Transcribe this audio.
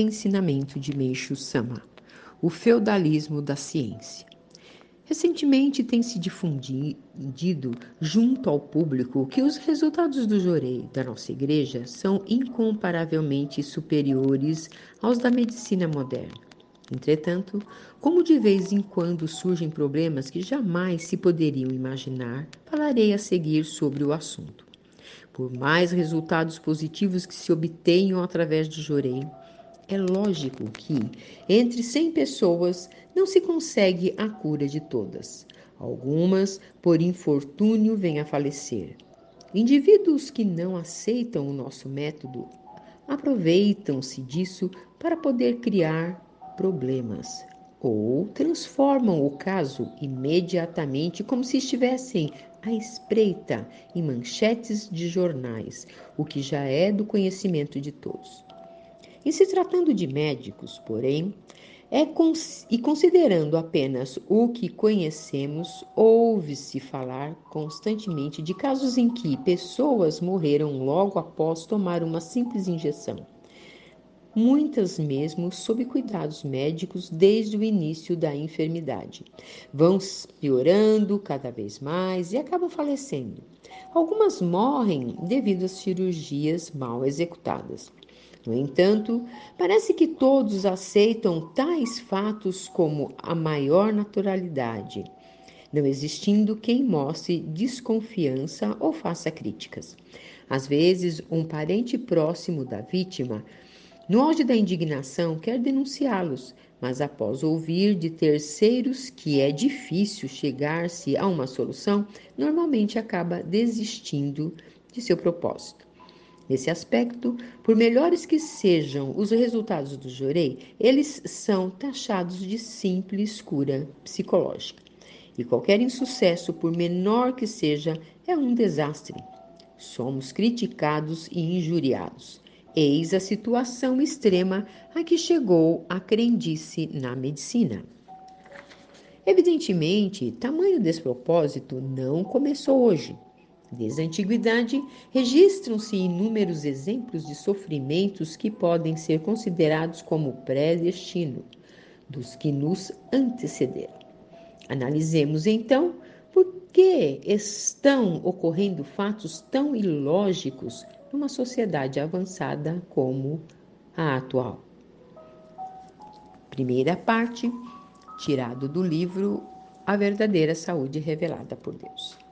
ensinamento de Meishu Sama, o feudalismo da ciência. Recentemente tem se difundido junto ao público que os resultados do jorei da nossa igreja são incomparavelmente superiores aos da medicina moderna. Entretanto, como de vez em quando surgem problemas que jamais se poderiam imaginar, falarei a seguir sobre o assunto. Por mais resultados positivos que se obtenham através do jorei, é lógico que, entre 100 pessoas, não se consegue a cura de todas. Algumas, por infortúnio, vêm a falecer. Indivíduos que não aceitam o nosso método aproveitam-se disso para poder criar problemas ou transformam o caso imediatamente como se estivessem à espreita em manchetes de jornais, o que já é do conhecimento de todos. Em se tratando de médicos, porém, é cons e considerando apenas o que conhecemos, ouve-se falar constantemente de casos em que pessoas morreram logo após tomar uma simples injeção. Muitas mesmo sob cuidados médicos desde o início da enfermidade. Vão piorando cada vez mais e acabam falecendo. Algumas morrem devido às cirurgias mal executadas. No entanto, parece que todos aceitam tais fatos como a maior naturalidade, não existindo quem mostre desconfiança ou faça críticas. Às vezes, um parente próximo da vítima, no auge da indignação, quer denunciá-los, mas após ouvir de terceiros que é difícil chegar-se a uma solução, normalmente acaba desistindo de seu propósito. Nesse aspecto, por melhores que sejam os resultados do jurei, eles são taxados de simples cura psicológica. E qualquer insucesso, por menor que seja, é um desastre. Somos criticados e injuriados. Eis a situação extrema a que chegou a crendice na medicina. Evidentemente, tamanho despropósito não começou hoje. Desde a antiguidade, registram-se inúmeros exemplos de sofrimentos que podem ser considerados como pré-destino dos que nos antecederam. Analisemos então por que estão ocorrendo fatos tão ilógicos numa sociedade avançada como a atual. Primeira parte, tirado do livro A Verdadeira Saúde Revelada por Deus.